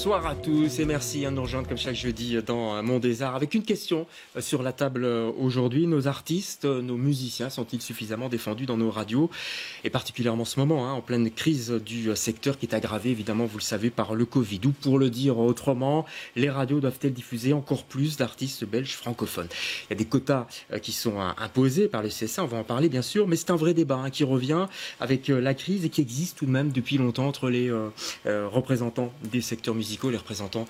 Bonsoir à tous et merci à nous rejoindre comme chaque jeudi dans Mon des Arts avec une question sur la table aujourd'hui. Nos artistes, nos musiciens sont-ils suffisamment défendus dans nos radios? Et particulièrement en ce moment, hein, en pleine crise du secteur qui est aggravée évidemment, vous le savez, par le Covid. Ou pour le dire autrement, les radios doivent-elles diffuser encore plus d'artistes belges francophones? Il y a des quotas euh, qui sont imposés par le CSA, on va en parler bien sûr, mais c'est un vrai débat hein, qui revient avec euh, la crise et qui existe tout de même depuis longtemps entre les euh, représentants des secteurs musicaux, les représentants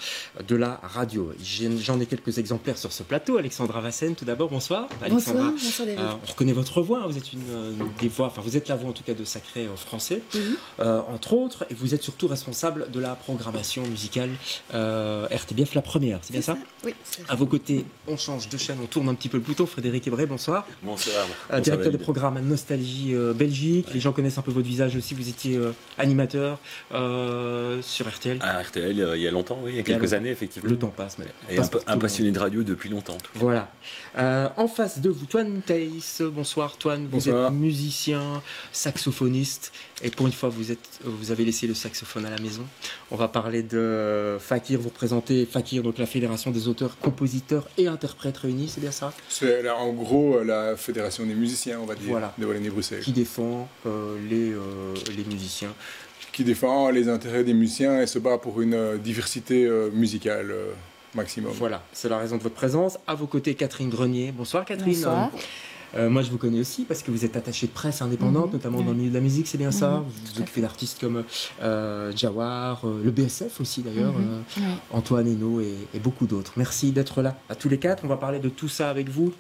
de la radio. J'en ai quelques exemplaires sur ce plateau. Alexandra Vassen, tout d'abord, bonsoir. Alexandra, bonsoir, euh, on reconnaît votre voix, vous êtes une, euh, des voix, enfin vous êtes la voix en tout cas de Sacré euh, Français, mhm. entre autres, et vous êtes surtout responsable de la programmation musicale RTBF, la première, c'est bien ça, Oui. À vos côtés, on change de chaîne, on tourne un petit peu le bouton. Frédéric Ebré, bonsoir. Bonsoir. directeur des programmes Nostalgie Belgique. Les gens connaissent un peu votre visage aussi. Vous étiez animateur sur RTL. À RTL, il y a longtemps, oui, il y a quelques années, effectivement. Le temps passe, mais. Et un, passionné de radio depuis longtemps. Voilà. Euh, en face de vous, Toine Thaïs. Bonsoir, Toine. Vous êtes musicien, saxophoniste. Et pour une fois, vous, êtes, vous avez laissé le saxophone à la maison. On va parler de Fakir. Vous représentez Fakir, donc la Fédération des auteurs, compositeurs et interprètes réunis, c'est bien ça? C'est en gros la Fédération des musiciens, on va dire, voilà. de Wallonie-Bruxelles. Qui défend euh, les, euh, les musiciens qui défend les intérêts des musiciens et se bat pour une euh, diversité euh, musicale euh, maximum. Voilà, c'est la raison de votre présence. À vos côtés, Catherine Grenier. Bonsoir Catherine. Bonsoir. moi, je vous connais aussi parce que vous êtes attachée de presse indépendante, mhm. notamment dans le milieu de la musique, c'est bien ça. Mhm. Vous vous occupez d'artistes comme Jawar, le BSF aussi d'ailleurs, mhm. Antoine et, et beaucoup d'autres. Merci d'être là à tous les quatre. On va parler de tout ça avec vous.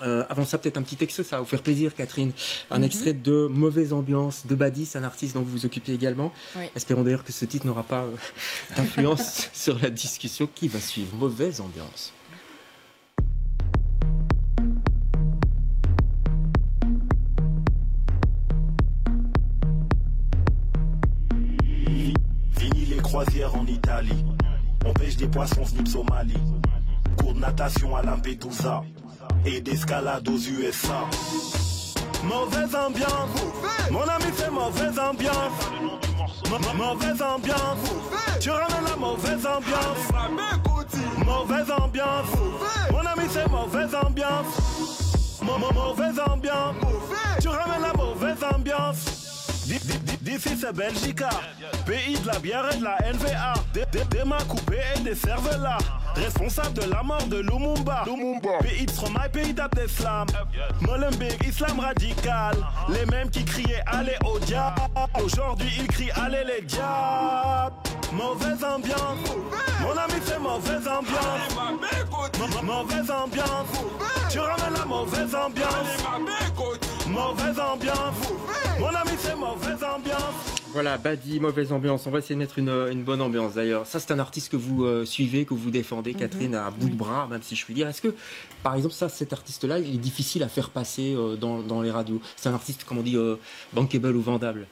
Euh, avant ça, peut-être un petit texte, ça va vous faire plaisir, Catherine. Un mhm. extrait de Mauvaise Ambiance de Badis, un artiste dont vous vous occupez également. Espérons d'ailleurs que ce titre n'aura pas euh, d'influence sur la discussion qui va suivre. Mauvaise Ambiance. Fini les croisières en Italie. On pêche des poissons snip Somalie. Cours de natation à Lampedusa et d'escalade aux USA. Mauvaise ambiance, mon ami fait mauvaise ambiance. mauvaise ambiance, tu ramènes la mauvaise ambiance. Mauvaise ambiance, mon ami c'est mauvaise ambiance. mauvaise ambiance, tu ramènes la mauvaise ambiance. D'ici c'est Belgica, pays de la bière et de la NVA. Des mains coupées et des cervelas. Responsable de la mort de Lumumba. Pays de Stromae, pays d'Abdeslam. Molenbeek, islam radical. Les mêmes qui criaient allez au diable. Aujourd'hui ils crient allez les diables. Mauvaise ambiance. Mon ami c'est mauvaise ambiance. mauvaise ambiance. Tu ramènes la mauvaise ambiance. Mauvaise ambiance. Mon ami, c'est mauvaise ambiance. Voilà, Badi, mauvaise ambiance. On va essayer de mettre une, bonne ambiance d'ailleurs. Ça, c'est un artiste que vous euh, suivez, que vous défendez, mhm. Catherine, à bout de bras, même si je puis dire. Est-ce que, par exemple, ça, cet artiste-là, il est difficile à faire passer euh, dans, les radios? C'est un artiste, comme on dit, euh, bankable ou vendable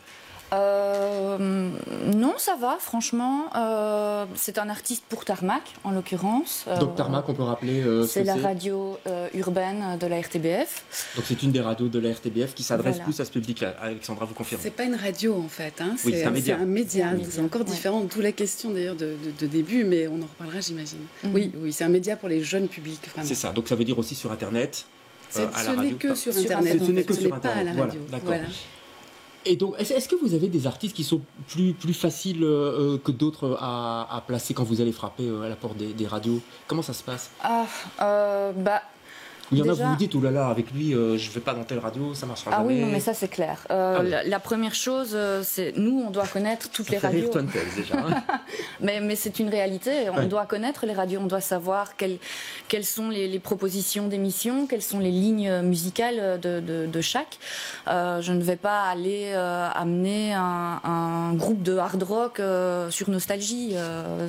euh, non, ça va, franchement. Euh, c'est un artiste pour Tarmac, en l'occurrence. Euh, Donc Tarmac, on peut rappeler. c'est la radio urbaine de la RTBF. Donc c'est une des radios de la RTBF qui s'adresse plus à ce public-là. Alexandra, vous confirmez C'est pas une radio en fait. Hein. c'est un média. C'est encore différent. D'où la question d'ailleurs de, début, mais on en reparlera, j'imagine. Mhm. Oui, oui, c'est un média pour les jeunes publics. C'est ça. Donc ça veut dire aussi sur Internet. à ce n'est que sur Internet. Ce n'est que sur Internet. Pas à la radio. Voilà, et donc, est-ce que vous avez des artistes qui sont plus, faciles euh, que d'autres à, placer quand vous allez frapper euh, à la porte des, radios? Comment ça se passe? Ah, euh, bah, il y en a, vous vous dites, oh là là, avec lui, euh, je ne vais pas dans telle radio, ça marchera ah jamais. Ah oui, mais ça c'est clair. Euh, ah la, première chose, euh, c'est nous, on doit connaître toutes les radios. Rire déjà. Hein. mais mais c'est une réalité. On doit connaître les radios, on doit savoir quelles, quelles sont les, propositions d'émissions, quelles sont les lignes musicales de, de, chaque. je ne vais pas aller amener un, groupe de hard rock sur Nostalgie.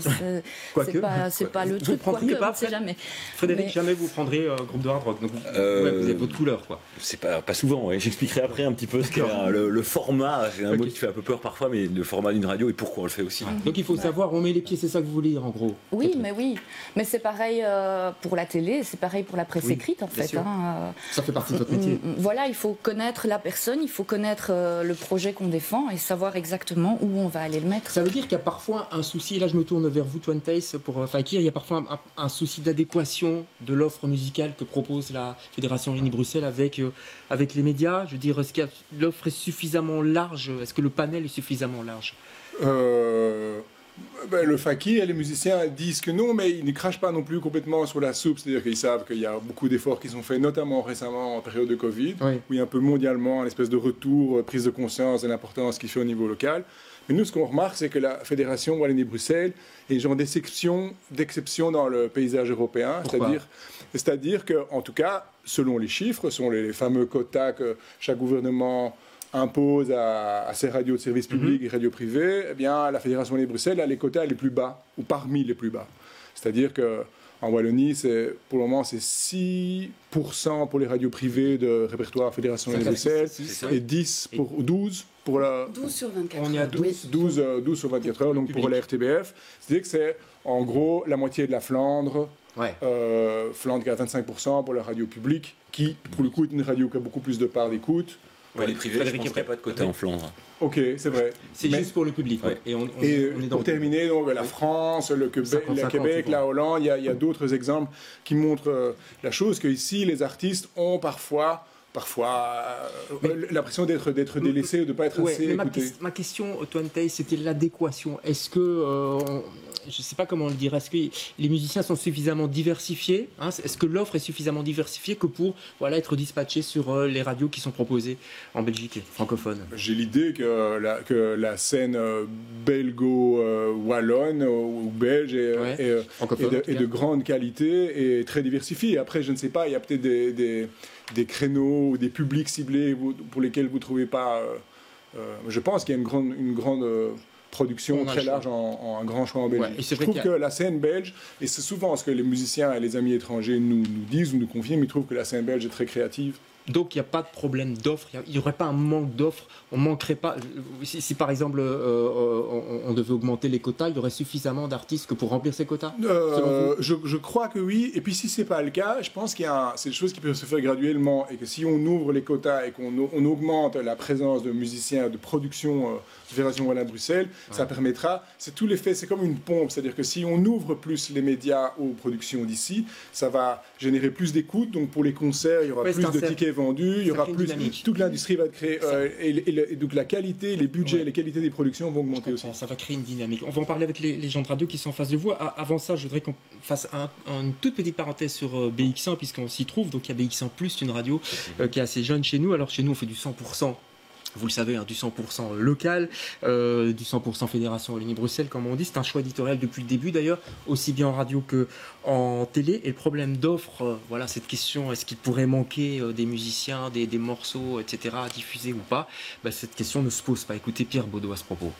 c'est pas, pas le truc. Vous ne pas, jamais. Frédéric, jamais vous prendrez un groupe de hard rock rock. Donc, vous avez votre couleur, quoi. C'est pas, pas souvent, j'expliquerai après un petit peu ce qu'est le, le, format. C'est un mot qui fait un peu peur parfois, mais le format d'une radio et pourquoi on le fait aussi. Donc il faut savoir, on met les pieds, c'est ça que vous voulez dire en gros Oui, mais oui. Mais c'est pareil pour la télé, c'est pareil pour la presse écrite en fait. Hein, ça fait partie de votre métier. Mm, mm, voilà, il faut connaître la personne, il faut connaître le projet qu'on défend et savoir exactement où on va aller le mettre. Ça veut dire qu'il y a parfois un souci, là je me tourne vers vous, Twantace, pour euh, Fakir, il y a parfois un, souci d'adéquation de l'offre musicale que propose la Fédération Wallonie-Bruxelles avec, euh, avec les médias. Je veux dire, est-ce que l'offre est suffisamment large? Est-ce que le panel est suffisamment large? Euh, ben, le fakir et les musiciens disent que non, mais ils ne crachent pas non plus complètement sur la soupe. C'est-à-dire qu'ils savent qu'il y a beaucoup d'efforts qui sont faits, notamment récemment en période de Covid, où il y a un peu mondialement un espèce de retour, prise de conscience de l'importance qu'il fait au niveau local. Mais nous, ce qu'on remarque, c'est que la Fédération Wallonie-Bruxelles est genre d'exception, d'exception dans le paysage européen. C'est-à-dire, c'est-à-dire que, en tout cas, selon les chiffres, sont les fameux quotas que chaque gouvernement impose à, ses radios de service mhm. public et radios privées, eh bien, la Fédération Wallonie-Bruxelles a les quotas les plus bas, ou parmi les plus bas. C'est-à-dire que en Wallonie, c'est, pour le moment, c'est 6% pour les radios privées de répertoire Fédération Bruxelles et 10 pour, 12 pour la... 12 sur 24 On y a 12, 12, 12 sur 24 heures, donc pour la RTBF. C'est-à-dire que c'est en gros la moitié de la Flandre. Euh, Flandre qui a 25% pour la radio publique, qui pour le coup est une radio qui a beaucoup plus de parts d'écoute. Pour les privés, je ne pas de quota en Flandre. Ok, c'est vrai. C'est juste pour le public. Et, on, pour terminer, donc, la France, le Québec, la, Québec la Hollande, il y a, d'autres exemples qui montrent euh, la chose qu'ici, les artistes ont parfois parfois euh, l'impression d'être d'être délaissés, de ne pas être assez ma, ma, question, Antoine c'était l'adéquation. Est-ce que euh, je ne sais pas comment le dire, est-ce que les musiciens sont suffisamment diversifiés hein, Est-ce que l'offre est suffisamment diversifiée que pour voilà, être dispatché sur euh, les radios qui sont proposées en Belgique francophone? J'ai l'idée que la, que la scène euh, belgo-wallonne ou belge est, est, de, grande qualité et très diversifiée. Après, je ne sais pas, il y a peut-être des, des, des, créneaux ou des publics ciblés pour lesquels vous ne trouvez pas... Euh, je pense qu'il y a une grande... Une grande production très large en, un grand choix en Belgique. je trouve que la scène belge, et c'est souvent ce que les musiciens et les amis étrangers nous, nous disent ou nous confirment, ils trouvent que la scène belge est très créative. Donc il n'y a pas de problème d'offre, il n'y aurait pas un manque d'offre, on manquerait pas. Si, par exemple euh, euh, on, devait augmenter les quotas, il y aurait suffisamment d'artistes que pour remplir ces quotas euh, je, crois que oui, et puis si c'est pas le cas, je pense qu'il y a c'est des choses qui peuvent se faire graduellement et que si on ouvre les quotas et qu'on on augmente la présence de musiciens de production Fédération Wallonne Bruxelles, ça permettra, c'est tout l'effet, c'est comme une pompe, c'est-à-dire que si on ouvre plus les médias aux productions d'ici, ça va générer plus d'écoute, donc pour les concerts, il y aura plus de tickets vendus, il y aura plus, toute l'industrie va créer, euh, et, donc la qualité, les budgets, les qualités des productions vont augmenter aussi. Ça va créer une dynamique. On va en parler avec les, gens de radio qui sont en face de vous. Avant ça, je voudrais qu'on fasse une toute petite parenthèse sur euh, BX1, puisqu'on s'y trouve. Donc il y a BX1+, une radio euh, qui est assez jeune chez nous. Alors chez nous, on fait du 100% vous le savez, hein, du 100% local, euh, du 100% Fédération Wallonie-Bruxelles, comme on dit. C'est un choix éditorial depuis le début d'ailleurs, aussi bien en radio que en télé. Et le problème d'offre, euh, voilà, cette question, est-ce qu'il pourrait manquer euh, des musiciens, des, morceaux, etc., à diffuser ou pas? Bah, Cette question ne se pose pas. Écoutez Pierre Baudot à ce propos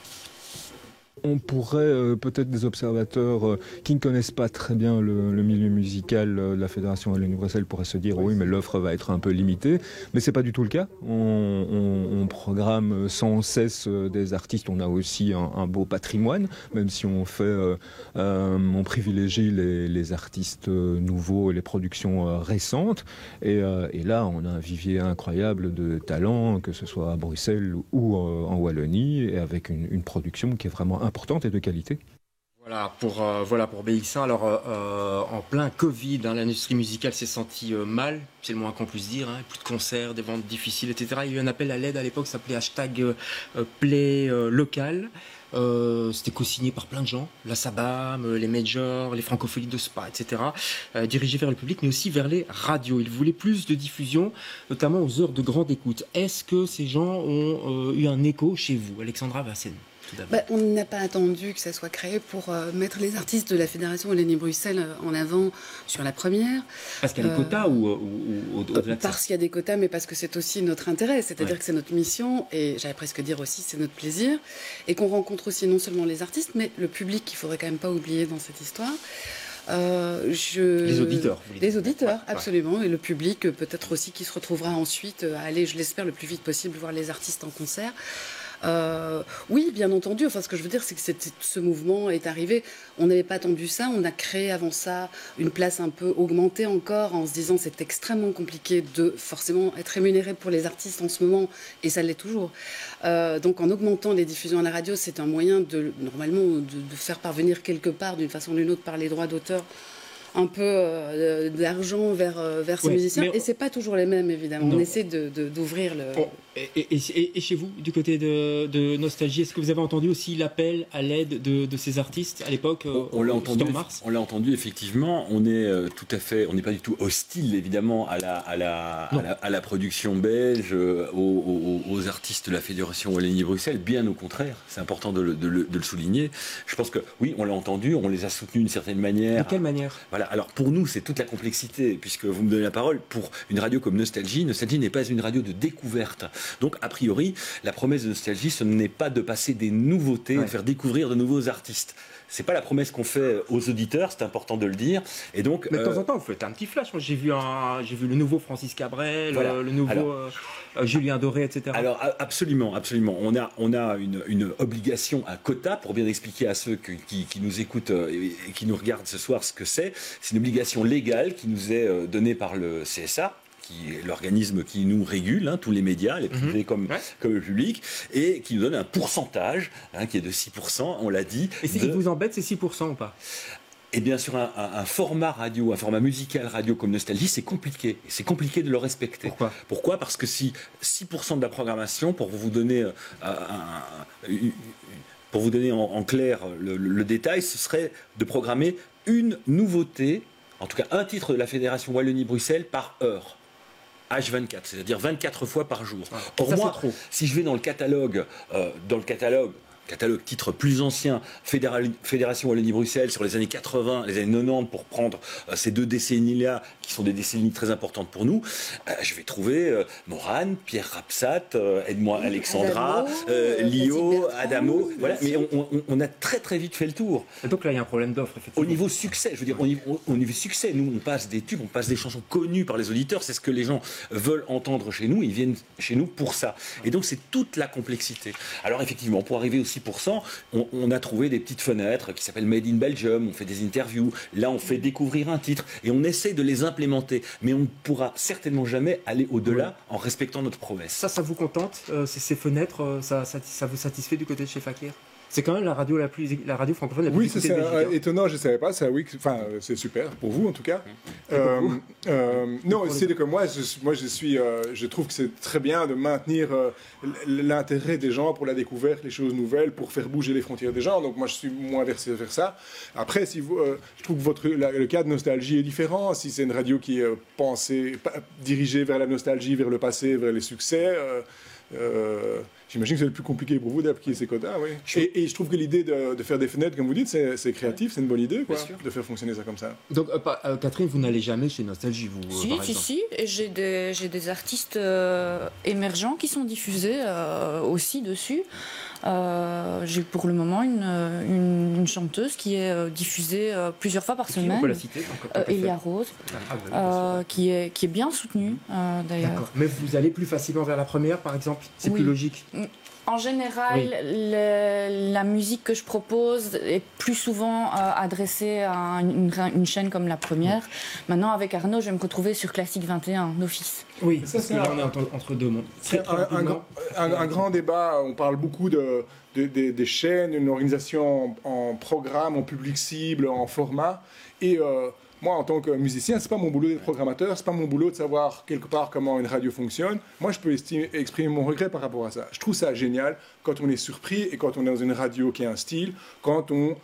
on pourrait euh, peut-être des observateurs euh, qui ne connaissent pas très bien le, milieu musical euh, de la Fédération Wallonie-Bruxelles pourraient se dire oui. mais l'offre va être un peu limitée. Mais c'est pas du tout le cas. On, programme sans cesse des artistes. On a aussi un, beau patrimoine même si on fait on privilégie les, artistes nouveaux et les productions récentes. Et, là on a un vivier incroyable de talents que ce soit à Bruxelles ou en Wallonie et avec une, une production qui est vraiment importante et de qualité. Voilà pour, euh, voilà pour BX1. Alors, euh, euh, en plein Covid, hein, l'industrie musicale s'est sentie mal, c'est le moins qu'on puisse dire. Hein. plus de concerts, des ventes difficiles, etc. Il y a eu un appel à l'aide à l'époque, ça s'appelait hashtag Play local. C'était co-signé par plein de gens, la SABAM, les majors, les francophonies de Spa, etc. dirigé vers le public, mais aussi vers les radios. Ils voulaient plus de diffusion, notamment aux heures de grande écoute. Est-ce que ces gens ont eu un écho chez vous, Alexandra Vassen bah, on n'a pas attendu que ça soit créé pour euh, mettre les artistes de la Fédération Wallonie-Bruxelles euh, en avant sur la première. Parce qu'il y a des quotas ou, ou, ou Parce qu'il y a des quotas, mais parce que c'est aussi notre intérêt. C'est-à-dire que c'est notre mission, et j'allais presque dire aussi c'est notre plaisir, et qu'on rencontre aussi non seulement les artistes, mais le public qu'il faudrait quand même pas oublier dans cette histoire. je... Les auditeurs. Les auditeurs, absolument. Et le public, peut-être aussi, qui se retrouvera ensuite à aller, je l'espère, le plus vite possible voir les artistes en concert. Euh, oui, bien entendu. Enfin, ce que je veux dire, c'est que ce mouvement est arrivé. On n'avait pas attendu ça. On a créé avant ça une place un peu augmentée encore en se disant c'est extrêmement compliqué de forcément être rémunéré pour les artistes en ce moment, et ça l'est toujours. Euh, donc, en augmentant les diffusions à la radio, c'est un moyen de normalement de, de faire parvenir quelque part, d'une façon ou d'une autre, par les droits d'auteur un peu euh, d'argent vers, euh, vers ces musiciens. Et c'est pas toujours les mêmes, évidemment. On essaie d'ouvrir le. Et, chez vous, du côté de, Nostalgie, est-ce que vous avez entendu aussi l'appel à l'aide de, ces artistes à l'époque On, l'a entendu. On l'a entendu effectivement. On est euh, tout à fait. On n'est pas du tout hostile, évidemment, à la, à la, à la, production belge, aux, artistes de la Fédération Wallonie-Bruxelles. Bien au contraire. C'est important de le, le, souligner. Je pense que oui, on l'a entendu. On les a soutenus d'une certaine manière. De quelle manière? Alors pour nous, c'est toute la complexité, puisque vous me donnez la parole, pour une radio comme Nostalgie, Nostalgie n'est pas une radio de découverte. Donc, a priori, la promesse de Nostalgie, ce n'est pas de passer des nouveautés, de faire découvrir de nouveaux artistes. C'est pas la promesse qu'on fait aux auditeurs, c'est important de le dire. Et donc, mais de temps euh, en temps, vous faites un petit flash. J'ai vu, j'ai vu le nouveau Francis Cabrel, le nouveau euh, euh, Julien Doré, etc. Alors absolument, absolument. On a, on a une, obligation à quota pour bien expliquer à ceux qui, nous écoutent et, qui nous regardent ce soir ce que c'est. C'est une obligation légale qui nous est donnée par le CSA qui est l'organisme qui nous régule, hein, tous les médias, les privés mhm. comme, comme le public, et qui nous donne un pourcentage hein, qui est de 6%, on l'a dit. Et ce qui vous embête, c'est 6% ou pas? Et bien sûr, un, format radio, un format musical radio comme Nostalgie, c'est compliqué. C'est compliqué de le respecter. Pourquoi? Pourquoi? Parce que si 6% de la programmation, pour vous donner, euh, un, pour vous donner en, clair le, détail, ce serait de programmer une nouveauté, en tout cas un titre de la Fédération Wallonie-Bruxelles par heure. H24, c'est-à-dire 24 fois par jour. Pour moi, si je vais dans le catalogue, euh, dans le catalogue catalogue titre plus ancien, Fédération Wallonie-Bruxelles sur les années 80, les années 90, pour prendre euh, ces deux décennies-là, qui sont des décennies très importantes pour nous, euh, je vais trouver euh, Morane, Pierre Rapsat, aide-moi Alexandra, Lio, Adamo, voilà, mais on, a très très vite fait le tour. donc là, il y a un problème d'offre, Au niveau succès, je veux dire, au niveau, au niveau, succès, nous, on passe des tubes, on passe des chansons connues par les auditeurs, c'est ce que les gens veulent entendre chez nous, ils viennent chez nous pour ça. Et donc, c'est toute la complexité. Alors, effectivement, pour arriver aussi on, a trouvé des petites fenêtres qui s'appellent Made in Belgium, on fait des interviews, là on fait découvrir un titre et on essaie de les implémenter. Mais on ne pourra certainement jamais aller au-delà en respectant notre promesse. Ça, ça vous contente euh, ces, fenêtres, euh, ça, ça, vous satisfait du côté de chez Fakir? C'est quand même la radio la plus la radio francophone la plus Oui, c'est étonnant, je ne savais pas. oui, enfin, c'est super pour vous en tout cas. Euh, euh, non, c'est que moi, je, moi, je suis, euh, je trouve que c'est très bien de maintenir l'intérêt des gens pour la découverte, les choses nouvelles, pour faire bouger les frontières des gens. Donc moi, je suis moins versé vers ça. Après, si vous, je trouve que votre le cas de nostalgie est différent. Si c'est une radio qui est pensée, dirigée vers la nostalgie, vers le passé, vers les succès. J'imagine que c'est le plus compliqué pour vous d'appliquer ces quotas, oui. Et, je trouve que l'idée de, faire des fenêtres, comme vous dites, c'est créatif, c'est une bonne idée, quoi, de faire fonctionner ça comme ça. Donc, euh, euh, Catherine, vous n'allez jamais chez Nostalgie, vous Si, euh, si, si. Et j'ai des, des, artistes émergents qui sont diffusés aussi dessus. j'ai pour le moment une, une, chanteuse qui est diffusée plusieurs fois par semaine. On peut la citer Elia Rose, ah, bah qui, est, qui est bien soutenue d'ailleurs. Mais vous allez plus facilement vers la première, par exemple? C'est plus logique en général, la musique que je propose est plus souvent euh, adressée à une, chaîne comme la première. Maintenant, avec Arnaud, je vais me retrouver sur Classique 21, d'office. Oui, ça, c'est là, on est entre, deux mondes. C'est un, grand débat. On parle beaucoup de, des chaînes, une organisation en, programme, en public cible, en format. Et. Euh, moi, en tant que musicien, c'est pas mon boulot d'être programmateur, c'est pas mon boulot de savoir quelque part comment une radio fonctionne. Moi, je peux exprimer mon regret par rapport à ça. Je trouve ça génial quand on est surpris et quand on est dans une radio qui a un style, quand on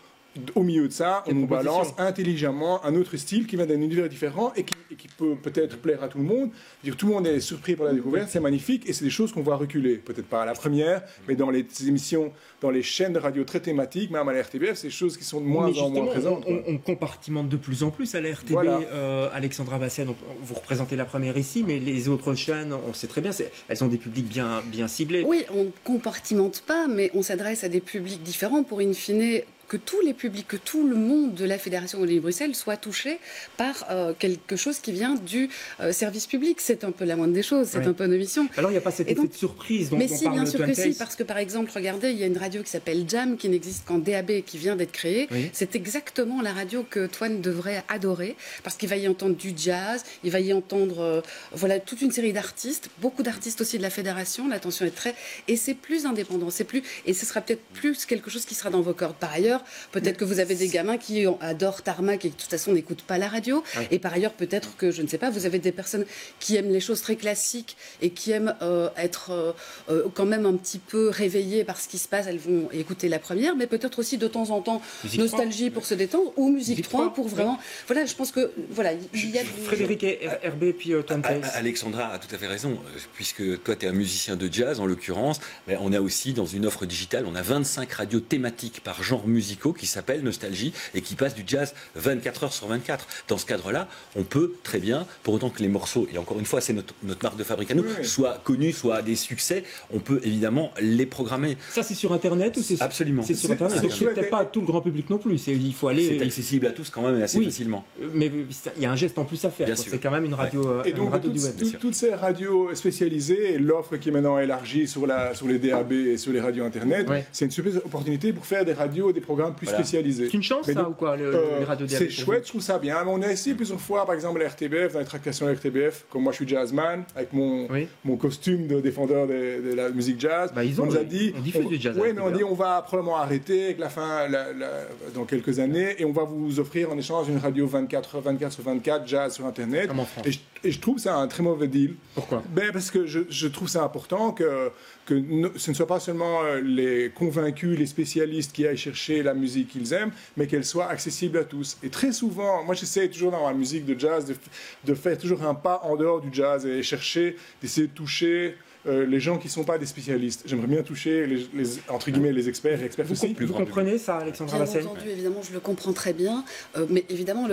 au milieu de ça, on nous balance intelligemment un autre style qui vient d'un univers différent et qui, peut peut-être plaire à tout le monde. Dire, tout le monde est surpris par la découverte, c'est magnifique et c'est des choses qu'on voit reculer. Peut-être pas à la première, mais dans les émissions, dans les chaînes de radio très thématiques, même à la RTBF, c'est des choses qui sont de moins en moins présentes. On, compartimente de plus en plus à la RTB. Euh, Alexandra Bassian, vous représentez la première ici, mais les autres chaînes, on sait très bien, elles ont des publics bien, bien ciblés. Oui, on compartimente pas, mais on s'adresse à des publics différents pour in fine que tous les publics, que tout le monde de la Fédération Wallonie-Bruxelles soit touché par euh, quelque chose qui vient du euh, service public. C'est un peu la moindre des choses, c'est un peu nos missions. Alors il n'y a pas cette effet de surprise dont Mais on si, parle bien de sûr que si, parce que par exemple, regardez, il y a une radio qui s'appelle Jam, qui n'existe qu'en DAB, et qui vient d'être créée. Oui. C'est exactement la radio que Toine devrait adorer, parce qu'il va y entendre du jazz, il va y entendre euh, voilà, toute une série d'artistes, beaucoup d'artistes aussi de la fédération, l'attention est très... Et c'est plus indépendant, c'est plus... Et ce sera peut-être plus quelque chose qui sera dans vos cordes. Par ailleurs, peut-être que vous avez des gamins qui adorent Tarmac et qui de toute façon n'écoutent pas la radio. Ouais. Et par ailleurs, peut-être que, je ne sais pas, vous avez des personnes qui aiment les choses très classiques et qui aiment euh, être euh, euh, quand même un petit peu réveillées par ce qui se passe. Elles vont écouter la première, mais peut-être aussi de temps en temps Musique nostalgie pour se détendre ou musique, Musique 3 3, pour oui. vraiment. Voilà, je pense que voilà, il y a. Frédéric et Herbé, puis euh, Twin A- Tails. A- Alexandra a tout à fait raison, puisque toi, tu es un musicien de jazz, en l'occurrence. mais on a aussi, dans une offre digitale, on a 25 radios thématiques par genre musicaux qui s'appellent Nostalgie et qui passent du jazz 24 heures sur 24. Dans ce cadre-là, on peut très bien, pour autant que les morceaux, et encore une fois, c'est notre, notre marque de fabrique à nous, Oui, soient connus, soient des succès, on peut évidemment les programmer. Ça, c'est sur Internet ou c'est Absolument. C'est sur Internet. c'est Donc, c'est chouette. peut-être pas tout le grand public non plus. Il faut aller. C'est accessible à tous quand même et assez Oui. facilement. Mais il y a un geste en plus à faire. C'est quand même une radio, Et donc, radio du toutes, web. toutes- toutes ces radios spécialisées, et l'offre qui est maintenant élargie sur, la, sur les DAB et sur les radios Internet, Ouais. c'est une super opportunité pour faire des radios, des programmes plus Voilà. spécialisés. C'est une chance, Mais ça, donc, ou quoi, le- Euh, les radios c'est chouette, je trouve ça bien. Mais on a essayé plusieurs fois, par exemple, la RTBF, dans les tractations RTBF, comme moi je suis jazzman, avec mon, Oui. mon costume de défendeur de, de la musique jazz. Bah, ils ont- on nous a dit. on diffuse du jazz Oui, mais on dit on va probablement arrêter avec la fin la- la- dans quelques années et on va vous offrir en échange une radio 24 24 sur 24 jazz sur Internet. Comme en France. Et je, et je trouve ça un très mauvais deal. Pourquoi? Ben, parce que je, je trouve ça important que, que no- ce ne soit pas seulement euh, les convaincus, les spécialistes qui aillent chercher la musique qu'ils aiment, mais qu'elle soit accessible à tous. Et très souvent, moi j'essaie toujours dans la musique de jazz de, de faire toujours un pas en dehors du jazz et chercher, d'essayer de toucher euh, les gens qui ne sont pas des spécialistes. J'aimerais bien toucher, les, les- entre guillemets, les experts et experts Vous, aussi. vous comprenez ça, Alexandra Bien entendu, évidemment, je le comprends très bien. Euh, mais évidemment,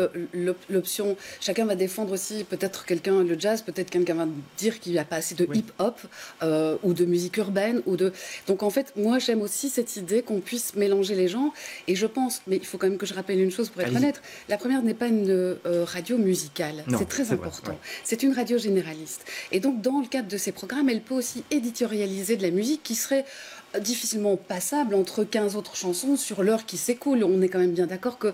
l'option, chacun va défendre aussi, peut-être quelqu'un le jazz, peut-être quelqu'un va dire qu'il n'y a pas assez de Oui. hip-hop euh, ou de musique urbaine. ou de. Donc en fait, moi j'aime aussi cette idée qu'on puisse mélanger les gens. Et je pense, mais il faut quand même que je rappelle une chose pour être honnête la première n'est pas une euh, radio musicale. C'est très important. ouais. C'est une radio généraliste. Et donc, dans le cadre de ces programmes, elle peut aussi éditorialiser de la musique qui serait difficilement passable entre 15 autres chansons sur l'heure qui s'écoule. On est quand même bien d'accord que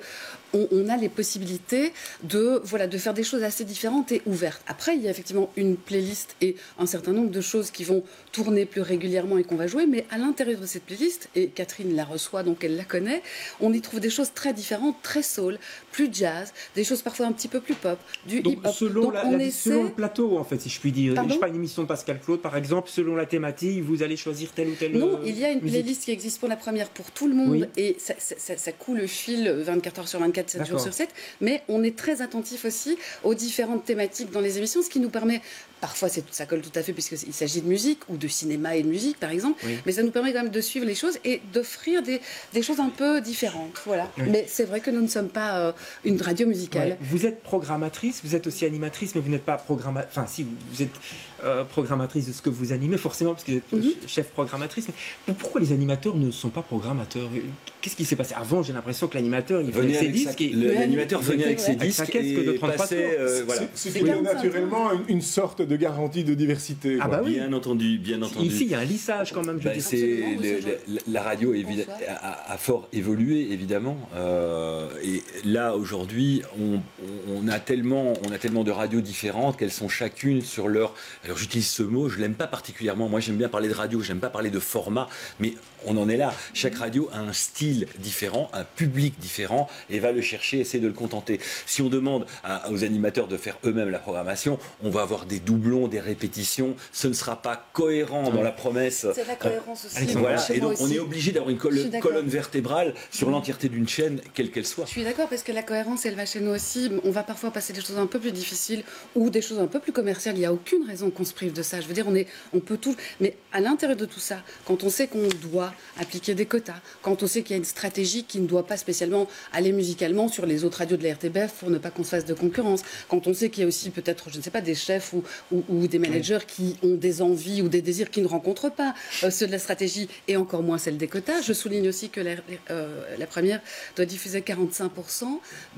on, on a les possibilités de, voilà, de faire des choses assez différentes et ouvertes. Après, il y a effectivement une playlist et un certain nombre de choses qui vont tourner plus régulièrement et qu'on va jouer, mais à l'intérieur de cette playlist, et Catherine la reçoit donc elle la connaît, on y trouve des choses très différentes, très soul, plus jazz, des choses parfois un petit peu plus pop, du hip-hop. selon, Donc, la, on la- essaie- selon le plateau, en fait, si je puis dire. Pardon je sais pas, une émission de Pascal Claude, par exemple, selon la thématique, vous allez choisir telle ou telle Non, euh, il y a une musique. playlist qui existe pour la première pour tout le monde Oui. et ça, ça- ça- ça coule le fil 24 heures sur 24, 7 jours sur 7. Mais on est très attentif aussi aux différentes thématiques dans les émissions, ce qui nous permet, parfois ça colle tout à fait puisqu'il s'agit de musique ou de cinéma et de musique par exemple, Oui. mais ça nous permet quand même de suivre les choses et d'offrir des, des choses un peu différentes. Voilà. Oui. Mais c'est vrai que nous ne sommes pas euh, une radio musicale. Ouais. Vous êtes programmatrice, vous êtes aussi animatrice, mais vous n'êtes pas programmatrice. Enfin, si, vous êtes euh, programmatrice de ce que vous animez, forcément, parce que vous êtes Mhm. ch- chef programmatrice. Mais pourquoi les animateurs ne sont pas programmateurs? Qu'est-ce qui s'est passé? Avant, j'ai l'impression que l'animateur, il venait avec ses disques. L'animateur venait avec ses Avec sa disques casque de et 33 passait, tours. euh, voilà. C'est naturellement une, une sorte de garantie de diversité. Ah quoi. bah oui. Bien entendu, bien entendu. Ici, il y a un lissage quand même, je Bah, dis. c'est le- le- la radio a, a fort évolué évidemment Euh, et là aujourd'hui on, a tellement on a tellement de radios différentes qu'elles sont chacune sur leur alors j'utilise ce mot je l'aime pas particulièrement moi j'aime bien parler de radio j'aime pas parler de format mais on en est là chaque radio a un style différent un public différent et va le chercher essayer de le contenter si on demande à- aux animateurs de faire eux-mêmes la programmation on va avoir des doublons des répétitions ce ne sera pas cohérent dans la promesse C'est la cohérence aussi. Voilà, et donc on est obligé d'avoir une colonne vertébrale sur l'entièreté d'une chaîne, quelle qu'elle soit. Je suis d'accord parce que la cohérence, elle va chez nous aussi. On va parfois passer des choses un peu plus difficiles ou des choses un peu plus commerciales. Il n'y a aucune raison qu'on se prive de ça. Je veux dire, on, est, on peut tout. Mais à l'intérieur de tout ça, quand on sait qu'on doit appliquer des quotas, quand on sait qu'il y a une stratégie qui ne doit pas spécialement aller musicalement sur les autres radios de la RTBF pour ne pas qu'on se fasse de concurrence, quand on sait qu'il y a aussi peut-être, je ne sais pas, des chefs ou, ou, des managers qui ont des envies ou des désirs qui ne rencontrent pas ceux de la stratégie et encore moins celle des quotas. Je souligne aussi que la, la première doit diffuser 45%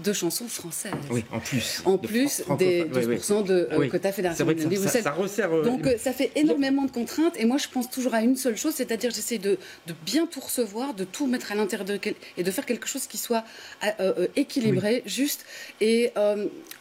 de chansons françaises. Oui, en plus. En plus des 12% de quotas fédération. Ça, ça, resserre, Donc ça fait énormément de contraintes et moi je pense toujours à une seule chose, c'est-à-dire j'essaie de, de, bien tout recevoir, de tout mettre à l'intérieur de et de faire quelque chose qui soit équilibré, juste et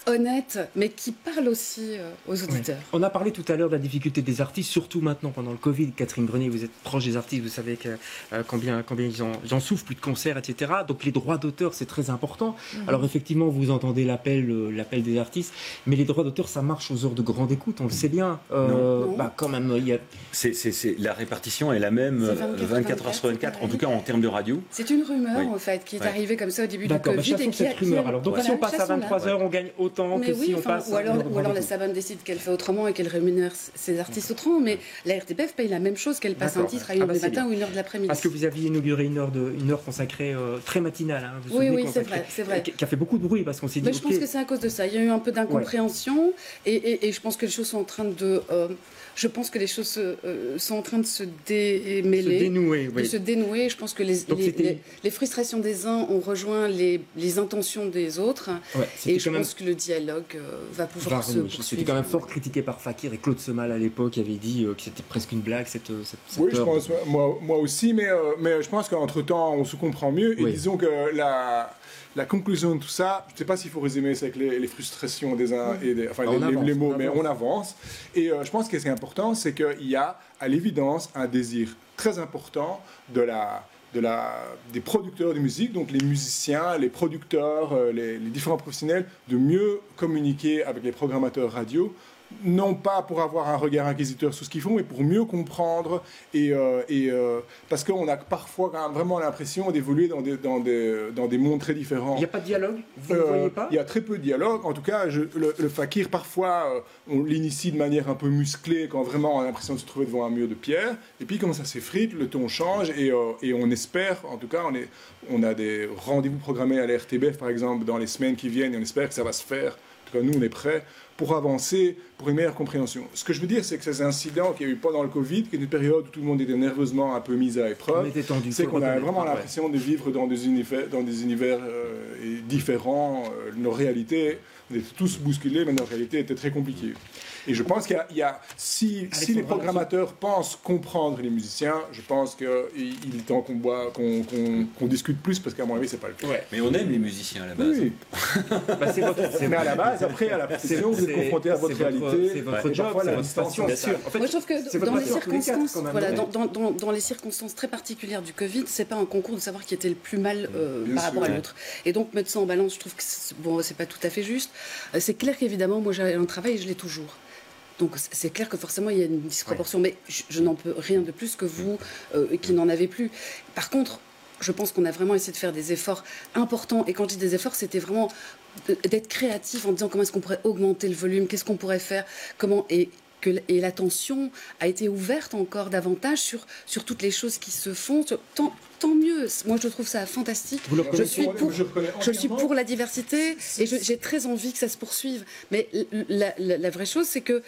honnête, mais qui parle aussi euh, aux auditeurs. On a parlé tout à l'heure de la difficulté des artistes, surtout maintenant pendant le Covid. Catherine Grenier, vous êtes proche des artistes, vous savez que, euh, combien, combien ils, en, souffrent, plus de concerts, etc. Donc les droits d'auteur, c'est très important. Mhm. Alors effectivement, vous entendez l'appel, euh, l'appel des artistes, mais les droits d'auteur, ça marche aux heures de grande écoute, on le sait bien. Bah, quand même, il y a... c'est, la répartition est la même 24, heures sur 24, en tout cas en termes de radio. C'est une rumeur en fait qui est arrivée comme ça au début du bah, Covid. et qui, rumeur. Alors donc si on passe à 23 heures, on gagne autant que si on passe. Ou alors, ou alors la Savane décide qu'elle fait autrement et qu'elle rémunère ses artistes autrement, mais la RTBF paye la même chose qu'elle passe un titre à 1h ah bah, du matin ou 1h de l'après-midi. Parce que vous aviez inauguré une heure, de, une heure consacrée euh, très matinale. Hein, oui, oui, c'est vrai, c'est vrai. Qui a fait beaucoup de bruit parce qu'on s'est dit. Mais je pense que c'est à cause de ça. Il y a eu un peu d'incompréhension et, et, je pense que les choses sont en train de. Euh, je pense que les choses euh, sont en train de se démêler, se dénouer, de se dénouer. Je pense que les, les, frustrations des uns ont rejoint les, intentions des autres, et je pense que le dialogue va pouvoir se poursuivre. C'était quand même fort critiqué par Fakir et Claude Semal à l'époque avait dit euh, que c'était presque une blague cette, cette, Oui, je pense, moi, moi aussi, mais, mais je pense qu'entre temps on se comprend mieux. Et disons que la la conclusion de tout ça, je ne sais pas s'il faut résumer ça avec les, frustrations des uns et des, enfin les, mots, mais on avance. Et euh, je pense que ce qui est important, c'est qu'il y a à l'évidence un désir très important de la, de la, des producteurs de musique, donc les musiciens, les producteurs, euh, les, les différents professionnels, de mieux communiquer avec les programmateurs radio non pas pour avoir un regard inquisiteur sur ce qu'ils font, mais pour mieux comprendre et, euh, euh, parce qu'on a parfois vraiment l'impression d'évoluer dans des, dans, dans des mondes très différents. Il n'y a pas de dialogue? Vous ne euh, voyez pas? Il y a très peu de dialogue. En tout cas, le, fakir, parfois, on l'initie de manière un peu musclée quand vraiment on a l'impression de se trouver devant un mur de pierre. Et puis, quand ça s'effrite, le ton change et, et, on espère, en tout cas, on, est, on a des rendez-vous programmés à la RTBF, par exemple, dans les semaines qui viennent et on espère que ça va se faire. En tout cas, nous, on est prêts pour avancer, pour une meilleure compréhension. Ce que je veux dire, c'est que ces incidents qu'il y a eu pendant le Covid, qui est une période où tout le monde était nerveusement un peu mis à épreuve, c'est qu'on a vraiment l'impression de vivre dans des univers, dans des univers euh, différents. Euh, nos réalités, on était tous bousculés, mais notre réalité était très compliquée. Et je pense qu'il y, a, si, si les programmateurs pensent comprendre les musiciens, je pense qu'il est temps qu'on qu'on discute plus, parce qu'à mon avis, c'est pas le cas. Mais on aime les musiciens à la base. Oui. bah, votre, mais à la base, après, à la pression, vous êtes confronté à votre réalité. C'est votre job, c'est votre passion, bien sûr. En fait, Moi, je trouve que dans les, circonstances, voilà, dans, dans, dans, les circonstances très particulières du Covid, c'est pas un concours de savoir qui était le plus mal euh, par rapport à l'autre. Et donc, mettre ça en balance, je trouve que bon, c'est pas tout à fait juste. Euh, c'est clair qu'évidemment, moi, j'ai un travail et je l'ai toujours. Donc c'est clair que forcément il y a une disproportion, mais je, n'en peux rien de plus que vous euh, qui n'en avez plus. Par contre, je pense qu'on a vraiment essayé de faire des efforts importants. Et quand je dis des efforts, c'était vraiment d'être créatif en disant comment est-ce qu'on pourrait augmenter le volume, qu'est-ce qu'on pourrait faire, comment et que, et l'attention a été ouverte encore davantage sur, sur toutes les choses qui se font, tant, tant mieux. Moi, je trouve ça fantastique. Je suis, pour, je, suis pour la diversité et j'ai très envie que ça se poursuive. Mais la, vraie chose, c'est que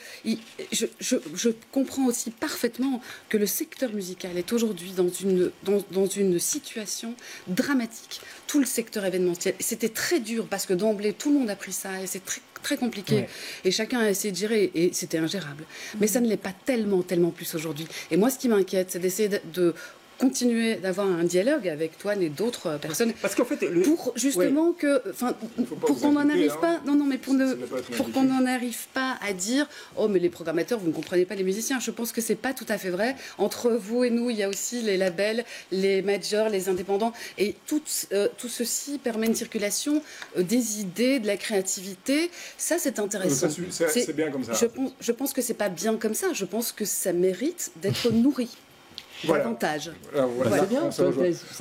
je, je, comprends aussi parfaitement que le secteur musical est aujourd'hui dans une, dans, dans une situation dramatique. Tout le secteur événementiel. C'était très dur parce que d'emblée, tout le monde a pris ça et c'est très très compliqué. Et chacun a essayé de gérer et c'était ingérable. Mais ça ne l'est pas tellement, tellement plus aujourd'hui. Et moi, ce qui m'inquiète, c'est d'essayer de continuer d'avoir un dialogue avec toi et d'autres personnes. Parce qu'en fait, pour justement que, enfin, pour qu'on n'en arrive pas, hein. non, non, mais pour ne, pour qu'on n'en arrive pas à dire, oh, mais les programmateurs, vous ne comprenez pas les musiciens. Je pense que c'est pas tout à fait vrai. Entre vous et nous, il y a aussi les labels, les majors, les indépendants, et tout, euh, tout ceci permet une circulation euh, des idées, de la créativité. Ça, c'est intéressant. C'est bien comme ça. Je pense, je pense que c'est pas bien comme ça. Je pense que ça mérite d'être nourri davantage. C'est bien.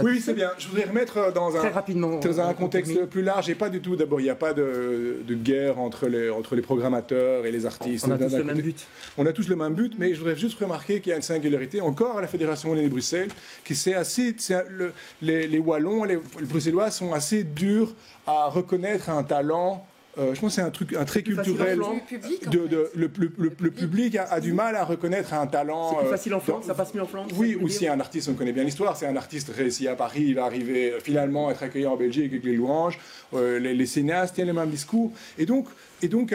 oui, c'est bien. Je voudrais remettre euh, dans un, rapidement, dans un contexte plus large et pas du tout. D'abord, il n'y a pas de, de, guerre entre les, entre les programmateurs et les artistes. On a tous le même but. On a tous le même but, mais je voudrais juste remarquer qu'il y a une singularité encore à la Fédération Wallonie de Bruxelles, qui c'est assez, les, les, Wallons, les, les Bruxellois sont assez durs à reconnaître un talent euh, je pense que c'est un truc, un trait culturel. De, le, public a, du mal à reconnaître un talent. C'est plus facile en Flandre, ça passe mieux en Flandre. Oui, ou si un artiste, on connaît bien l'histoire, c'est un artiste réussi à Paris, il va arriver finalement être accueilli en Belgique avec les louanges. les, les, cinéastes tiennent le même discours, et donc, et donc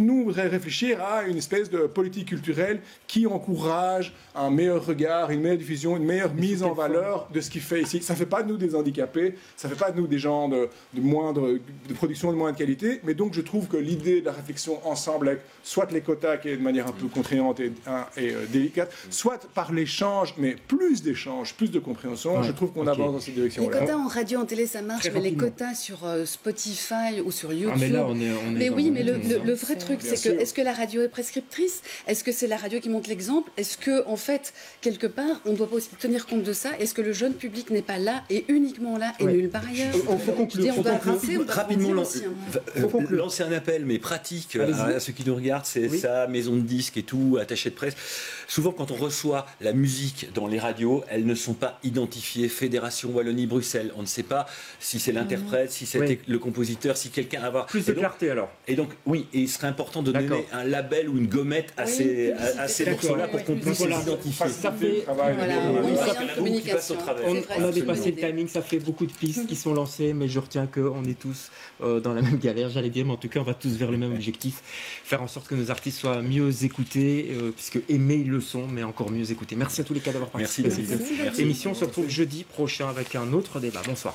nous, réfléchir à une espèce de politique culturelle qui encourage un meilleur regard, une meilleure diffusion, une meilleure mise en valeur de ce qui fait ici. Ça ne fait pas de nous des handicapés, ça ne fait pas de nous des gens de, moindre de production de moindre qualité, mais donc je trouve que l'idée de la réflexion ensemble avec soit les quotas qui est de manière un peu contraignante et, euh, délicate, soit par l'échange, mais plus d'échange, plus de compréhension, je trouve qu'on avance dans cette direction. Les quotas en radio, en télé, ça marche, mais les quotas sur euh, Spotify ou sur YouTube. Ah, mais là, on est, mais oui, mais le, le, vrai truc, c'est que est-ce que la radio est prescriptrice? Est-ce que c'est la radio qui montre l'exemple? Est-ce que, en fait, quelque part, on ne doit pas aussi tenir compte de ça? Est-ce que le jeune public n'est pas là et uniquement là et nulle part ailleurs? On faut conclure. on doit rapidement lancer, hein. lancer un appel, mais pratique à, ceux qui nous regardent. C'est ça, maison de disques et tout, attaché de presse. Souvent, quand on reçoit la musique dans les radios, elles ne sont pas identifiées Fédération Wallonie-Bruxelles. On ne sait pas si c'est l'interprète, si c'est le compositeur, si quelqu'un a plus de clarté alors. Et donc, oui, et il serait important de donner un label ou une gommette à ces, à, ces morceaux-là pour qu'on puisse les identifier. Ça fait, on, a dépassé le timing, ça fait beaucoup de pistes qui sont lancées, mais je retiens qu'on est tous euh, dans la même galère, j'allais dire, mais en tout cas, on va tous vers le même objectif, faire en sorte que nos artistes soient mieux écoutés, euh, puisque aimer ils le sont, mais encore mieux écoutés. Merci à tous les cas d'avoir participé à cette émission. On se retrouve jeudi prochain avec un autre débat. Bonsoir.